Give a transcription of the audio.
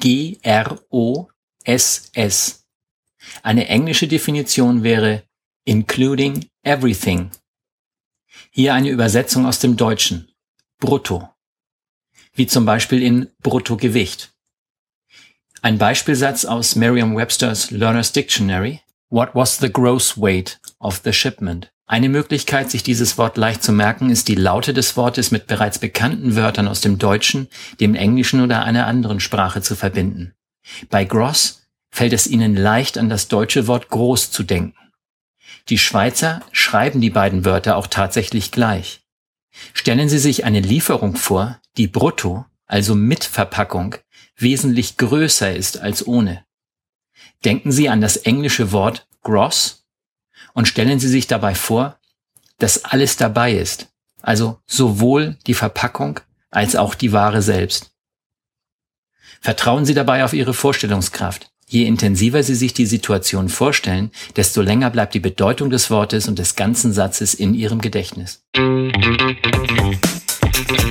G-R-O-S-S. Eine englische Definition wäre including everything. Hier eine Übersetzung aus dem Deutschen. Brutto. Wie zum Beispiel in Bruttogewicht. Ein Beispielsatz aus Merriam-Webster's Learner's Dictionary. What was the gross weight of the shipment? Eine Möglichkeit, sich dieses Wort leicht zu merken, ist die Laute des Wortes mit bereits bekannten Wörtern aus dem Deutschen, dem Englischen oder einer anderen Sprache zu verbinden. Bei gross fällt es ihnen leicht, an das deutsche Wort groß zu denken. Die Schweizer schreiben die beiden Wörter auch tatsächlich gleich. Stellen Sie sich eine Lieferung vor, die brutto, also mit Verpackung, wesentlich größer ist als ohne. Denken Sie an das englische Wort gross und stellen Sie sich dabei vor, dass alles dabei ist, also sowohl die Verpackung als auch die Ware selbst. Vertrauen Sie dabei auf Ihre Vorstellungskraft. Je intensiver Sie sich die Situation vorstellen, desto länger bleibt die Bedeutung des Wortes und des ganzen Satzes in Ihrem Gedächtnis.